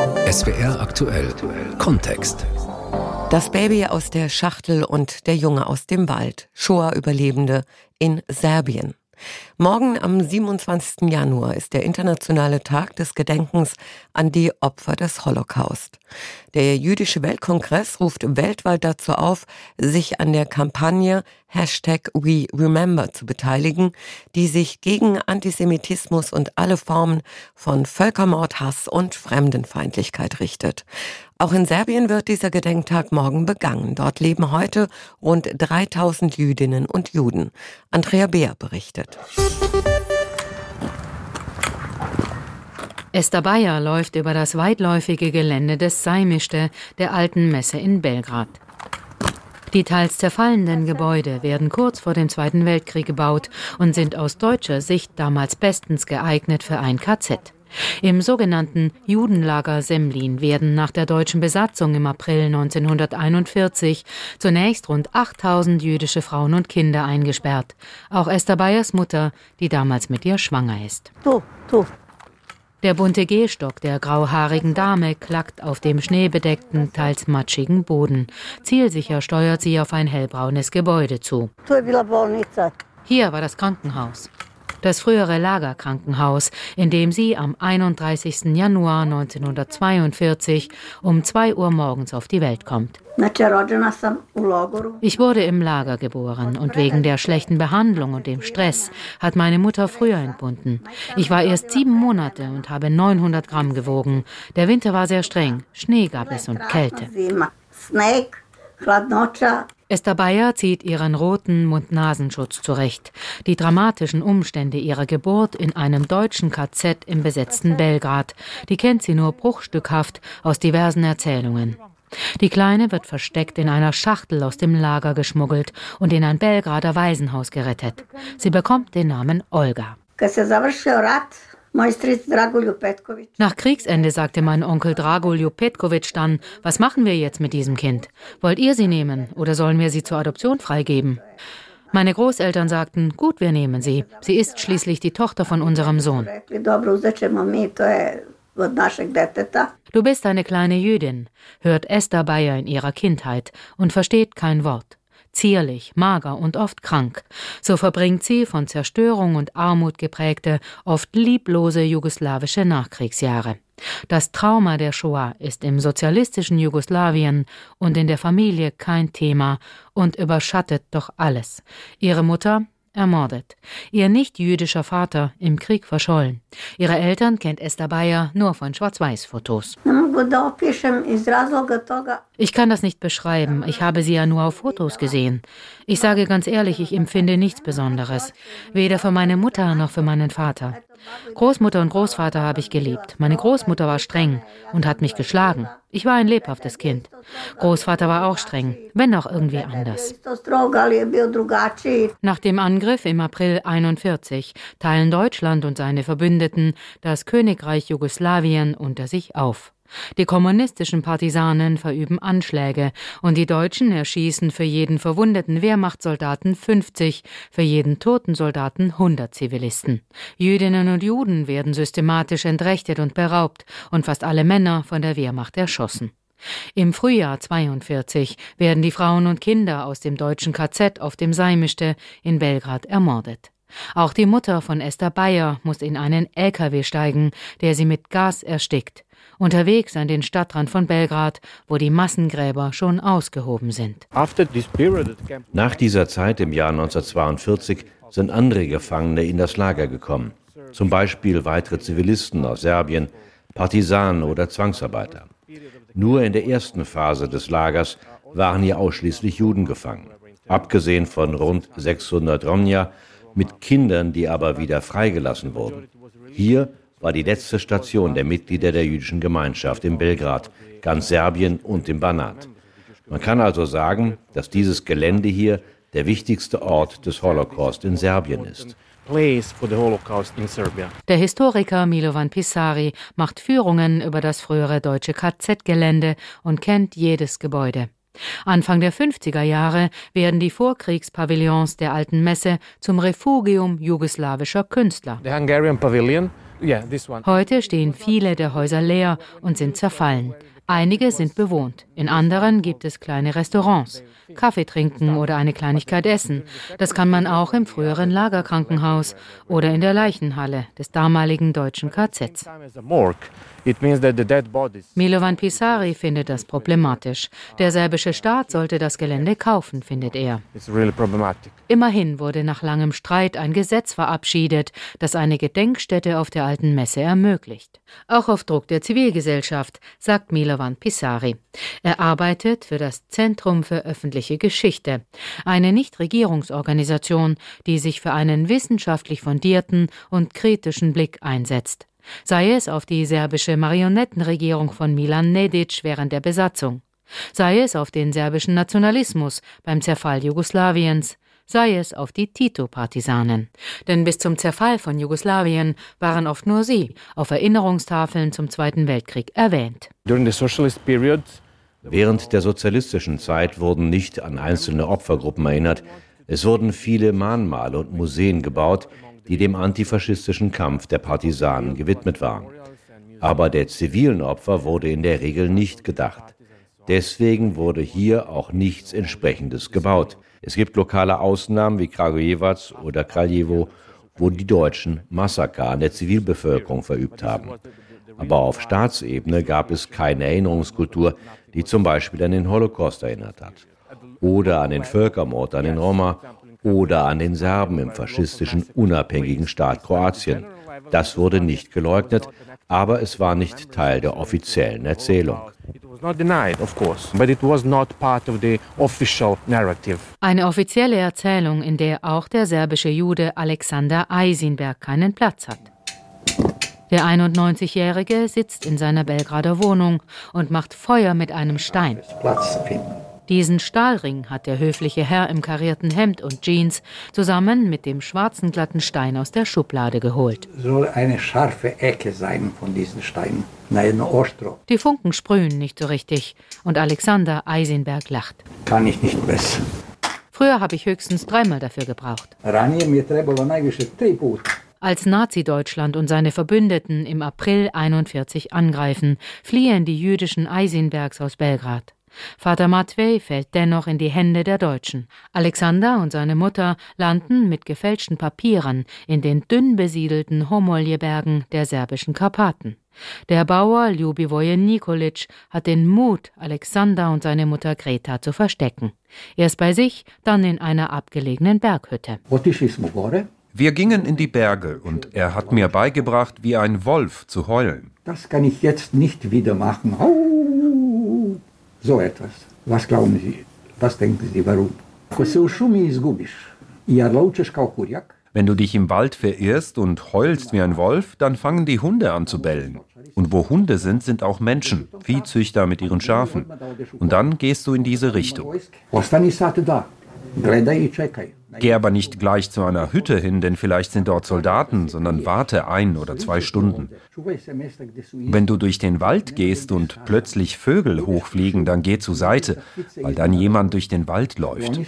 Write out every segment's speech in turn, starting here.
SWR aktuell Kontext. Das Baby aus der Schachtel und der Junge aus dem Wald. Shoah-Überlebende in Serbien. Morgen am 27. Januar ist der internationale Tag des Gedenkens an die Opfer des Holocaust. Der Jüdische Weltkongress ruft weltweit dazu auf, sich an der Kampagne Hashtag We Remember zu beteiligen, die sich gegen Antisemitismus und alle Formen von Völkermord, Hass und Fremdenfeindlichkeit richtet. Auch in Serbien wird dieser Gedenktag morgen begangen. Dort leben heute rund 3000 Jüdinnen und Juden. Andrea Beer berichtet. Esther Bayer läuft über das weitläufige Gelände des Seimischte, der alten Messe in Belgrad. Die teils zerfallenden Gebäude werden kurz vor dem Zweiten Weltkrieg gebaut und sind aus deutscher Sicht damals bestens geeignet für ein KZ. Im sogenannten Judenlager Semlin werden nach der deutschen Besatzung im April 1941 zunächst rund 8000 jüdische Frauen und Kinder eingesperrt. Auch Esther Bayers Mutter, die damals mit ihr schwanger ist. Du, du. Der bunte Gehstock der grauhaarigen Dame klackt auf dem schneebedeckten, teils matschigen Boden. Zielsicher steuert sie auf ein hellbraunes Gebäude zu. Hier war das Krankenhaus das frühere Lagerkrankenhaus, in dem sie am 31. Januar 1942 um 2 Uhr morgens auf die Welt kommt. Ich wurde im Lager geboren und wegen der schlechten Behandlung und dem Stress hat meine Mutter früher entbunden. Ich war erst sieben Monate und habe 900 Gramm gewogen. Der Winter war sehr streng, Schnee gab es und Kälte. Esther Bayer zieht ihren roten Mund-Nasenschutz zurecht. Die dramatischen Umstände ihrer Geburt in einem deutschen KZ im besetzten Belgrad, die kennt sie nur bruchstückhaft aus diversen Erzählungen. Die Kleine wird versteckt in einer Schachtel aus dem Lager geschmuggelt und in ein Belgrader Waisenhaus gerettet. Sie bekommt den Namen Olga. Nach Kriegsende sagte mein Onkel Dragoljo Petkovic dann, was machen wir jetzt mit diesem Kind? Wollt ihr sie nehmen oder sollen wir sie zur Adoption freigeben? Meine Großeltern sagten, gut, wir nehmen sie. Sie ist schließlich die Tochter von unserem Sohn. Du bist eine kleine Jüdin, hört Esther Bayer in ihrer Kindheit und versteht kein Wort zierlich, mager und oft krank. So verbringt sie von Zerstörung und Armut geprägte, oft lieblose jugoslawische Nachkriegsjahre. Das Trauma der Shoah ist im sozialistischen Jugoslawien und in der Familie kein Thema und überschattet doch alles. Ihre Mutter, ermordet. Ihr nicht-jüdischer Vater im Krieg verschollen. Ihre Eltern kennt Esther Bayer nur von Schwarz-Weiß-Fotos. Ich kann das nicht beschreiben. Ich habe sie ja nur auf Fotos gesehen. Ich sage ganz ehrlich, ich empfinde nichts Besonderes. Weder für meine Mutter noch für meinen Vater. Großmutter und Großvater habe ich geliebt. Meine Großmutter war streng und hat mich geschlagen. Ich war ein lebhaftes Kind. Großvater war auch streng, wenn auch irgendwie anders. Nach dem Angriff im April 41 teilen Deutschland und seine Verbündeten das Königreich Jugoslawien unter sich auf. Die kommunistischen Partisanen verüben Anschläge und die Deutschen erschießen für jeden verwundeten Wehrmachtssoldaten 50, für jeden toten Soldaten 100 Zivilisten. Jüdinnen und Juden werden systematisch entrechtet und beraubt und fast alle Männer von der Wehrmacht erschossen. Im Frühjahr 42 werden die Frauen und Kinder aus dem deutschen KZ auf dem Seimischte in Belgrad ermordet. Auch die Mutter von Esther Bayer muss in einen LKW steigen, der sie mit Gas erstickt unterwegs an den Stadtrand von Belgrad, wo die Massengräber schon ausgehoben sind. Nach dieser Zeit im Jahr 1942 sind andere Gefangene in das Lager gekommen, zum Beispiel weitere Zivilisten aus Serbien, Partisanen oder Zwangsarbeiter. Nur in der ersten Phase des Lagers waren hier ausschließlich Juden gefangen, abgesehen von rund 600 Romja mit Kindern, die aber wieder freigelassen wurden. Hier war die letzte Station der Mitglieder der jüdischen Gemeinschaft in Belgrad, ganz Serbien und im Banat. Man kann also sagen, dass dieses Gelände hier der wichtigste Ort des Holocaust in Serbien ist. Der Historiker Milovan Pisari macht Führungen über das frühere deutsche KZ-Gelände und kennt jedes Gebäude. Anfang der 50er Jahre werden die Vorkriegspavillons der alten Messe zum Refugium jugoslawischer Künstler. The Hungarian Pavilion Heute stehen viele der Häuser leer und sind zerfallen. Einige sind bewohnt, in anderen gibt es kleine Restaurants. Kaffee trinken oder eine Kleinigkeit essen. Das kann man auch im früheren Lagerkrankenhaus oder in der Leichenhalle des damaligen deutschen KZs. Milovan Pisari findet das problematisch. Der serbische Staat sollte das Gelände kaufen, findet er. Immerhin wurde nach langem Streit ein Gesetz verabschiedet, das eine Gedenkstätte auf der alten Messe ermöglicht. Auch auf Druck der Zivilgesellschaft, sagt Milovan Pisari. Er arbeitet für das Zentrum für öffentliche Geschichte, eine Nichtregierungsorganisation, die sich für einen wissenschaftlich fundierten und kritischen Blick einsetzt. Sei es auf die serbische Marionettenregierung von Milan Nedic während der Besatzung, sei es auf den serbischen Nationalismus beim Zerfall Jugoslawiens, sei es auf die Tito-Partisanen. Denn bis zum Zerfall von Jugoslawien waren oft nur sie auf Erinnerungstafeln zum Zweiten Weltkrieg erwähnt. Während der sozialistischen Zeit wurden nicht an einzelne Opfergruppen erinnert, es wurden viele Mahnmale und Museen gebaut, die dem antifaschistischen Kampf der Partisanen gewidmet waren. Aber der zivilen Opfer wurde in der Regel nicht gedacht. Deswegen wurde hier auch nichts entsprechendes gebaut. Es gibt lokale Ausnahmen wie Kragujevac oder Kraljevo, wo die Deutschen Massaker an der Zivilbevölkerung verübt haben. Aber auf Staatsebene gab es keine Erinnerungskultur, die zum Beispiel an den Holocaust erinnert hat. Oder an den Völkermord an den Roma oder an den Serben im faschistischen unabhängigen Staat Kroatien. Das wurde nicht geleugnet, aber es war nicht Teil der offiziellen Erzählung. Eine offizielle Erzählung, in der auch der serbische Jude Alexander Eisenberg keinen Platz hat. Der 91-Jährige sitzt in seiner Belgrader Wohnung und macht Feuer mit einem Stein. Platz finden. Diesen Stahlring hat der höfliche Herr im karierten Hemd und Jeans zusammen mit dem schwarzen glatten Stein aus der Schublade geholt. Soll eine scharfe Ecke sein von diesen Steinen. Nein, Ostro. Die Funken sprühen nicht so richtig und Alexander Eisenberg lacht. Kann ich nicht besser. Früher habe ich höchstens dreimal dafür gebraucht. Als Nazi-Deutschland und seine Verbündeten im April 41 angreifen, fliehen die jüdischen Eisenbergs aus Belgrad. Vater Matvej fällt dennoch in die Hände der Deutschen. Alexander und seine Mutter landen mit gefälschten Papieren in den dünn besiedelten Homolje-Bergen der serbischen Karpaten. Der Bauer Ljubivoje Nikolic hat den Mut, Alexander und seine Mutter Greta zu verstecken. Erst bei sich, dann in einer abgelegenen Berghütte. Wir gingen in die Berge und er hat mir beigebracht, wie ein Wolf zu heulen. Das kann ich jetzt nicht wieder machen. So etwas. Was glauben Sie? Was denken Sie, warum? Wenn du dich im Wald verirrst und heulst wie ein Wolf, dann fangen die Hunde an zu bellen. Und wo Hunde sind, sind auch Menschen, Viehzüchter mit ihren Schafen. Und dann gehst du in diese Richtung. Geh aber nicht gleich zu einer Hütte hin, denn vielleicht sind dort Soldaten, sondern warte ein oder zwei Stunden. Wenn du durch den Wald gehst und plötzlich Vögel hochfliegen, dann geh zur Seite, weil dann jemand durch den Wald läuft.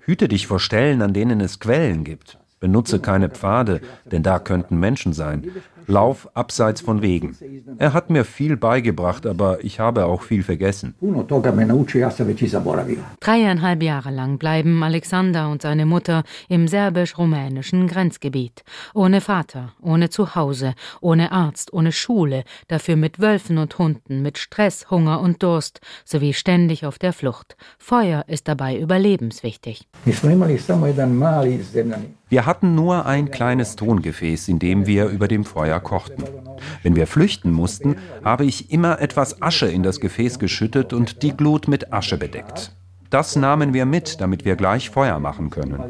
Hüte dich vor Stellen, an denen es Quellen gibt. Benutze keine Pfade, denn da könnten Menschen sein. Lauf abseits von Wegen. Er hat mir viel beigebracht, aber ich habe auch viel vergessen. Dreieinhalb Jahre lang bleiben Alexander und seine Mutter im serbisch-rumänischen Grenzgebiet. Ohne Vater, ohne Zuhause, ohne Arzt, ohne Schule, dafür mit Wölfen und Hunden, mit Stress, Hunger und Durst, sowie ständig auf der Flucht. Feuer ist dabei überlebenswichtig. Wir hatten nur ein kleines Tongefäß, in dem wir über dem Feuer kochten. Wenn wir flüchten mussten, habe ich immer etwas Asche in das Gefäß geschüttet und die Glut mit Asche bedeckt. Das nahmen wir mit, damit wir gleich Feuer machen können.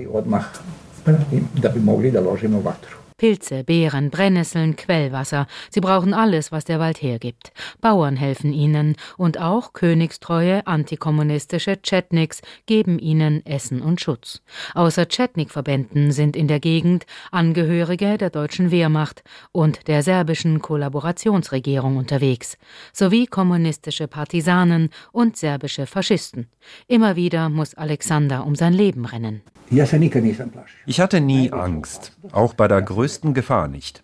Pilze, Beeren, Brennnesseln, Quellwasser. Sie brauchen alles, was der Wald hergibt. Bauern helfen ihnen und auch königstreue antikommunistische Chetniks geben ihnen Essen und Schutz. Außer Chetnik-Verbänden sind in der Gegend Angehörige der deutschen Wehrmacht und der serbischen Kollaborationsregierung unterwegs, sowie kommunistische Partisanen und serbische Faschisten. Immer wieder muss Alexander um sein Leben rennen. Ich hatte nie Angst, auch bei der größten größten Gefahr nicht.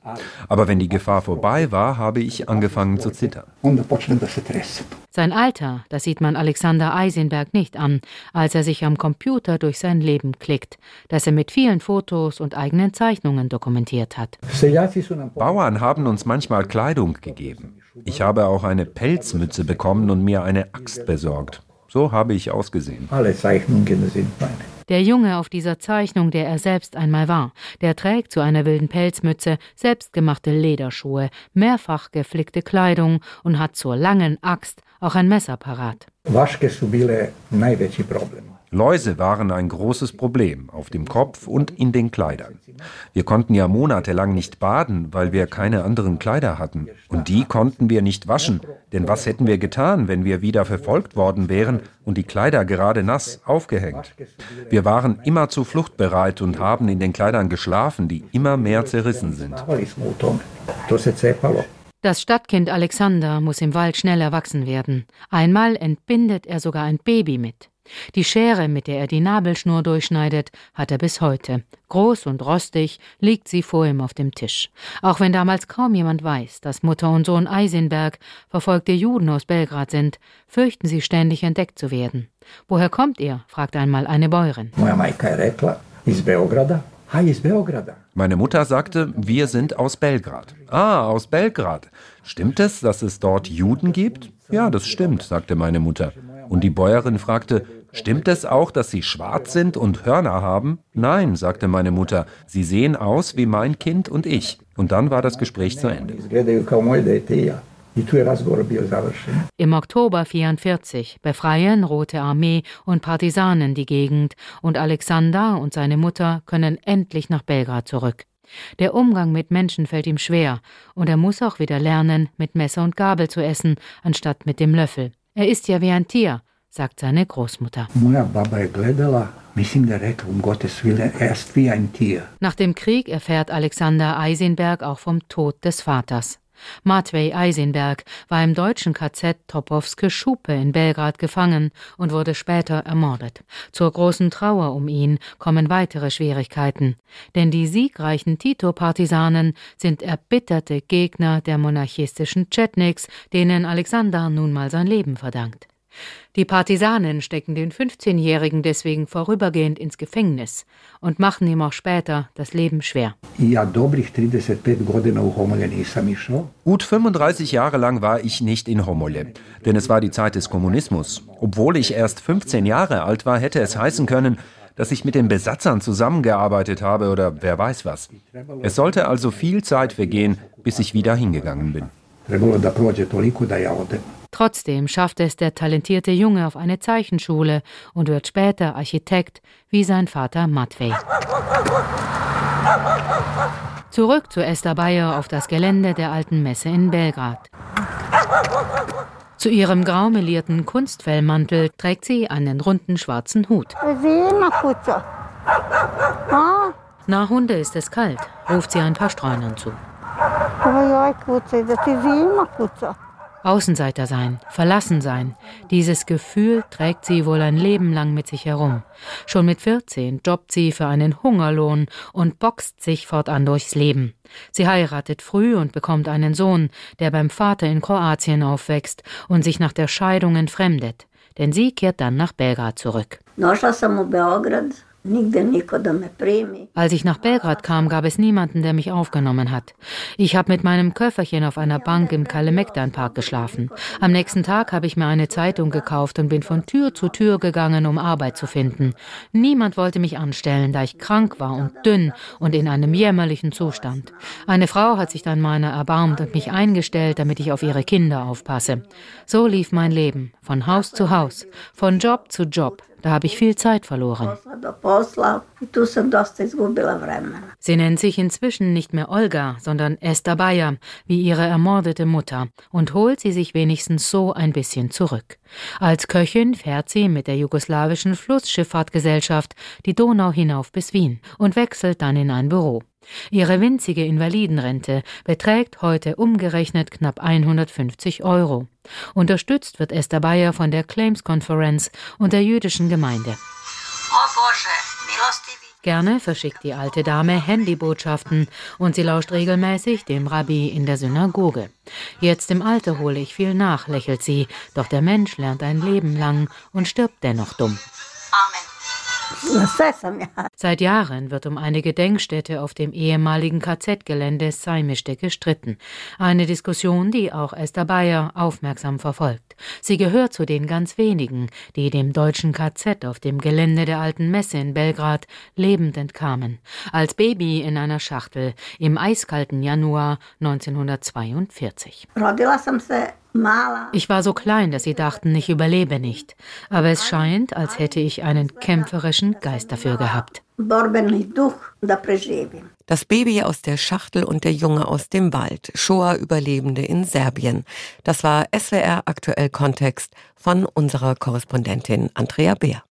Aber wenn die Gefahr vorbei war, habe ich angefangen zu zittern. Sein Alter, das sieht man Alexander Eisenberg nicht an, als er sich am Computer durch sein Leben klickt, das er mit vielen Fotos und eigenen Zeichnungen dokumentiert hat. Bauern haben uns manchmal Kleidung gegeben. Ich habe auch eine Pelzmütze bekommen und mir eine Axt besorgt. So habe ich ausgesehen. Alle Zeichnungen sind meine. Der Junge auf dieser Zeichnung, der er selbst einmal war, der trägt zu einer wilden Pelzmütze selbstgemachte Lederschuhe, mehrfach geflickte Kleidung und hat zur langen Axt auch ein Messer parat. Vaške su bile najveći problem. Läuse waren ein großes Problem auf dem Kopf und in den Kleidern. Wir konnten ja monatelang nicht baden, weil wir keine anderen Kleider hatten. Und die konnten wir nicht waschen, denn was hätten wir getan, wenn wir wieder verfolgt worden wären und die Kleider gerade nass aufgehängt? Wir waren immer zu Flucht bereit und haben in den Kleidern geschlafen, die immer mehr zerrissen sind. Das Stadtkind Alexander muss im Wald schnell erwachsen werden. Einmal entbindet er sogar ein Baby mit. Die Schere, mit der er die Nabelschnur durchschneidet, hat er bis heute. Groß und rostig liegt sie vor ihm auf dem Tisch. Auch wenn damals kaum jemand weiß, dass Mutter und Sohn Eisenberg verfolgte Juden aus Belgrad sind, fürchten sie ständig entdeckt zu werden. Woher kommt ihr? fragt einmal eine Bäuerin. Meine Mutter sagte, wir sind aus Belgrad. Ah, aus Belgrad. Stimmt es, dass es dort Juden gibt? Ja, das stimmt, sagte meine Mutter. Und die Bäuerin fragte, stimmt es auch, dass sie schwarz sind und Hörner haben? Nein, sagte meine Mutter, sie sehen aus wie mein Kind und ich. Und dann war das Gespräch zu Ende. Im Oktober 44 befreien Rote Armee und Partisanen die Gegend und Alexander und seine Mutter können endlich nach Belgrad zurück. Der Umgang mit Menschen fällt ihm schwer und er muss auch wieder lernen, mit Messer und Gabel zu essen, anstatt mit dem Löffel. Er ist ja wie ein Tier, sagt seine Großmutter. Nach dem Krieg erfährt Alexander Eisenberg auch vom Tod des Vaters. Matvej Eisenberg war im deutschen KZ Topowske Schupe in Belgrad gefangen und wurde später ermordet. Zur großen Trauer um ihn kommen weitere Schwierigkeiten, denn die siegreichen Tito-Partisanen sind erbitterte Gegner der monarchistischen Chetniks, denen Alexander nun mal sein Leben verdankt. Die Partisanen stecken den 15-Jährigen deswegen vorübergehend ins Gefängnis und machen ihm auch später das Leben schwer. I ja dobrih 35 godina u Homolje nisam išao. Gut 35 Jahre lang war ich nicht in Homolje, denn es war die Zeit des Kommunismus. Obwohl ich erst 15 Jahre alt war, hätte es heißen können, dass ich mit den Besatzern zusammengearbeitet habe oder wer weiß was. Es sollte also viel Zeit vergehen, bis ich wieder hingegangen bin. Trebalo da prođe toliko da ja odem. Trotzdem schafft es der talentierte Junge auf eine Zeichenschule und wird später Architekt wie sein Vater Matvej. Zurück zu Esther Bayer auf das Gelände der alten Messe in Belgrad. Zu ihrem graumelierten Kunstfellmantel trägt sie einen runden schwarzen Hut. Na Hunde ist es kalt, ruft sie ein paar Streunern zu. Außenseiter sein, verlassen sein, dieses Gefühl trägt sie wohl ein Leben lang mit sich herum. Schon mit 14 jobbt sie für einen Hungerlohn und boxt sich fortan durchs Leben. Sie heiratet früh und bekommt einen Sohn, der beim Vater in Kroatien aufwächst und sich nach der Scheidung entfremdet. Denn sie kehrt dann nach Belgrad zurück. Als ich nach Belgrad kam, gab es niemanden, der mich aufgenommen hat. Ich habe mit meinem Köfferchen auf einer Bank im Kalemegdan-Park geschlafen. Am nächsten Tag habe ich mir eine Zeitung gekauft und bin von Tür zu Tür gegangen, um Arbeit zu finden. Niemand wollte mich anstellen, da ich krank war und dünn und in einem jämmerlichen Zustand. Eine Frau hat sich dann meiner erbarmt und mich eingestellt, damit ich auf ihre Kinder aufpasse. So lief mein Leben, von Haus zu Haus, von Job zu Job. Da habe ich viel Zeit verloren. Sie nennt sich inzwischen nicht mehr Olga, sondern Esther Bayer, wie ihre ermordete Mutter, und holt sie sich wenigstens so ein bisschen zurück. Als Köchin fährt sie mit der jugoslawischen Flussschifffahrtgesellschaft die Donau hinauf bis Wien und wechselt dann in ein Büro. Ihre winzige Invalidenrente beträgt heute umgerechnet knapp 150 Euro. Unterstützt wird Esther Bayer von der Claims Conference und der jüdischen Gemeinde. Gerne verschickt die alte Dame Handybotschaften und sie lauscht regelmäßig dem Rabbi in der Synagoge. Jetzt im Alter hole ich viel nach, lächelt sie, doch der Mensch lernt ein Leben lang und stirbt dennoch dumm. Seit Jahren wird um eine Gedenkstätte auf dem ehemaligen KZ-Gelände Seimischte gestritten. Eine Diskussion, die auch Esther Bayer aufmerksam verfolgt. Sie gehört zu den ganz wenigen, die dem deutschen KZ auf dem Gelände der alten Messe in Belgrad lebend entkamen. Als Baby in einer Schachtel im eiskalten Januar 1942. Ich war so klein, dass sie dachten, ich überlebe nicht. Aber es scheint, als hätte ich einen kämpferischen Geist dafür gehabt. Das Baby aus der Schachtel und der Junge aus dem Wald. Shoah-Überlebende in Serbien. Das war SWR aktuell Kontext von unserer Korrespondentin Andrea Beer.